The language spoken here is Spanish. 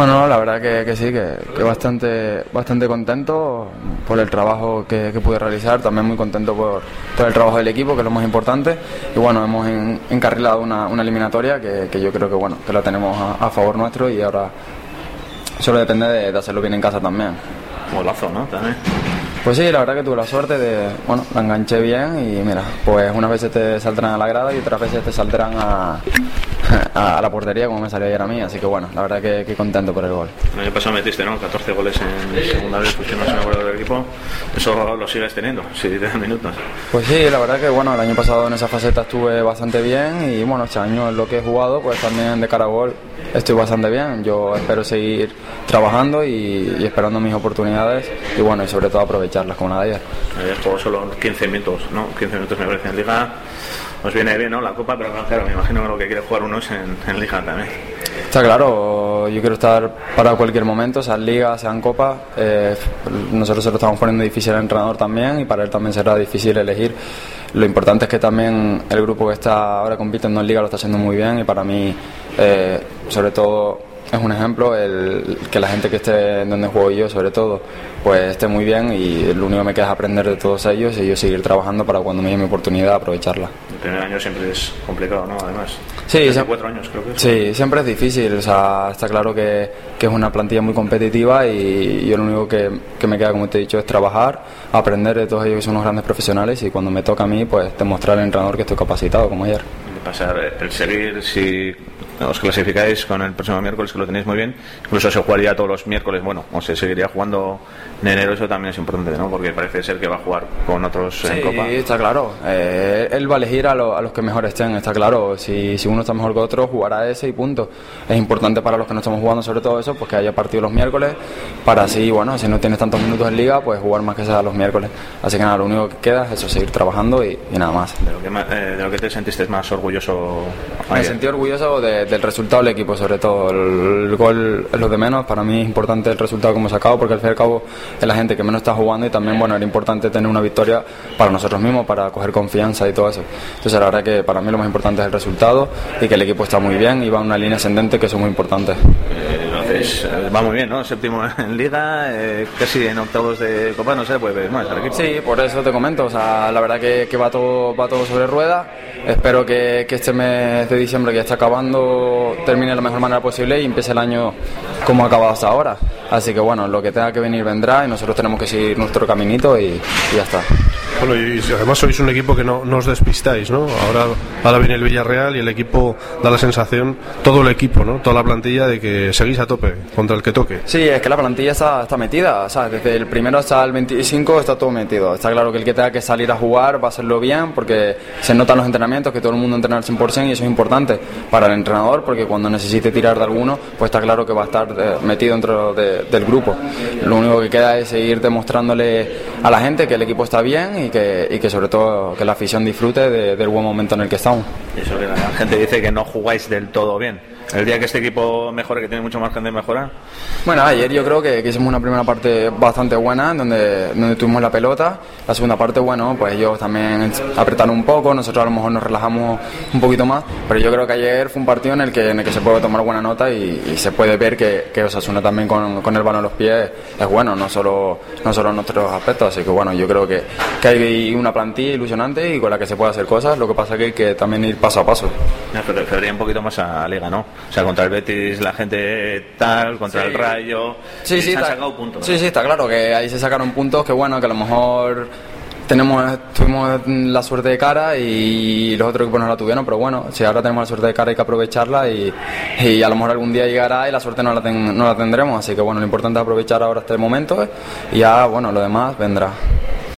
Bueno, la verdad que, que sí, que, que, bastante, bastante contento por el trabajo que, que pude realizar, también muy contento por, por, el trabajo del equipo, que es lo más importante. Y bueno, hemos en, encarrilado una, una eliminatoria que, yo creo que bueno, que la tenemos a, a favor nuestro y ahora solo depende de, de, hacerlo bien en casa también. Golazo, ¿no? También. Pues sí, la verdad que tuve la suerte de, bueno, la enganché bien y mira, pues unas veces te saldrán a la grada y otras veces te saldrán a, a, la portería como me salió ayer a mí, así que bueno, la verdad que, que contento por el gol. El año pasado metiste, ¿no? 14 goles en segunda vez, fuiste más mejor del equipo, eso lo sigues teniendo, si te dan minutos. Pues sí, la verdad que bueno, el año pasado en esa faceta estuve bastante bien y bueno, este año en lo que he jugado, pues también de cara a gol estoy bastante bien. Yo espero seguir trabajando y, y, esperando mis oportunidades y bueno, y sobre todo aprovecharlas como la de ayer. Ayer jugó solo 15 minutos, ¿no? 15 minutos me parece en Liga. Os viene bien, ¿no? La Copa, pero claro, me imagino que lo que quiere jugar uno es en, en Liga también. Está claro, yo quiero estar para cualquier momento, sea en Liga, sea en Copa. Eh, nosotros se lo estamos poniendo difícil al entrenador también y para él también será difícil elegir. Lo importante es que también el grupo que está ahora compitiendo en Liga lo está haciendo muy bien y para mí, eh, sobre todo, es un ejemplo el que la gente que esté en donde juego yo sobre todo pues esté muy bien y lo único que me queda es aprender de todos ellos y yo seguir trabajando para cuando me llegue mi oportunidad aprovecharla. El primer año siempre es complicado ¿no? además. Sí, Desde cuatro años creo que es sí siempre es difícil o sea está claro que, que es una plantilla muy competitiva y yo lo único que, que, me queda como te he dicho es trabajar aprender de todos ellos que son unos grandes profesionales y cuando me toca a mí pues demostrar al entrenador que estoy capacitado como ayer pasar el seguir si os clasificáis con el próximo miércoles que lo tenéis muy bien incluso se jugaría todos los miércoles bueno o se seguiría jugando en enero eso también es importante ¿no? porque parece ser que va a jugar con otros sí, en Copa. está claro. Eh, él va a elegir a, lo, a, los que mejor estén está claro. Si, si uno está mejor que otro jugará ese y punto. Es importante para los que no estamos jugando sobre todo eso pues que haya partido los miércoles para así bueno si no tienes tantos minutos en liga pues jugar más que sea los miércoles. Así que nada lo único que queda es eso seguir trabajando y, y nada más. De lo, que, eh, de lo que te sentiste más orgulloso. Me sentí orgulloso de, del resultado del equipo sobre todo el, el, gol es lo de menos. Para mí es importante el resultado que hemos sacado porque al fin y al cabo es la gente que menos está jugando y también bueno era importante tener una victoria para nosotros mismos para coger confianza y todo eso. Entonces la verdad que para mí lo más importante es el resultado y que el equipo está muy bien y va en una línea ascendente que eso es muy importante eh, entonces, va muy bien ¿no? séptimo en liga eh, casi en octavos de copa no sé puede ver más al equipo sí por eso te comento o sea la verdad que, que va todo va todo sobre rueda espero que, que este mes de diciembre que está acabando termine de la mejor manera posible y empiece el año como ha acabado hasta ahora. Así que bueno, lo que tenga que venir vendrá y nosotros tenemos que seguir nuestro caminito y ya está. Bueno, y además sois un equipo que no, os despistáis, ¿no? Ahora, ahora viene el Villarreal y el equipo da la sensación, todo el equipo, ¿no? Toda la plantilla de que seguís a tope contra el que toque. Sí, es que la plantilla está, metida, o sea, desde el primero hasta el 25 está todo metido. Está claro que el que tenga que salir a jugar va a hacerlo bien porque se notan los entrenamientos, que todo el mundo entrena al 100% y eso es importante para el entrenador porque cuando necesite tirar de alguno, pues está claro que va a estar eh, metido dentro de, del grupo. Lo único que queda es seguir demostrándole a la gente que el equipo está bien y que, y que sobre todo que la afición disfrute de, del buen momento en el que estamos. Eso que la gente dice que no jugáis del todo bien. El día que este equipo mejore, que tiene mucho margen de mejora. Bueno, ayer yo creo que, que hicimos una primera parte bastante buena, donde, donde tuvimos la pelota. La segunda parte, bueno, pues ellos también apretaron un poco, nosotros a lo mejor nos relajamos un poquito más, pero yo creo que ayer fue un partido en el que, en el que se puede tomar buena nota y, y se puede ver que, que Osasuna también con, con el balón en los pies es bueno, no solo, no solo en nuestros aspectos. Así que bueno, yo creo que, que hay una plantilla ilusionante y con la que se puede hacer cosas. Lo que pasa es que hay que también ir paso a paso. No, pero debería un poquito más a Liga, ¿no? O sea, contra el Betis la gente tal, contra Sí. el Rayo. Sí, sí, se han sacado puntos. sí, sí, está claro que ahí se sacaron puntos que bueno, que a lo mejor tenemos, tuvimos la suerte de cara y los otros equipos no la tuvieron, pero bueno, si ahora tenemos la suerte de cara hay que aprovecharla y, y a lo mejor algún día llegará y la suerte no la, ten- no la tendremos, así que bueno, lo importante es aprovechar ahora este momento y ya, bueno, lo demás vendrá.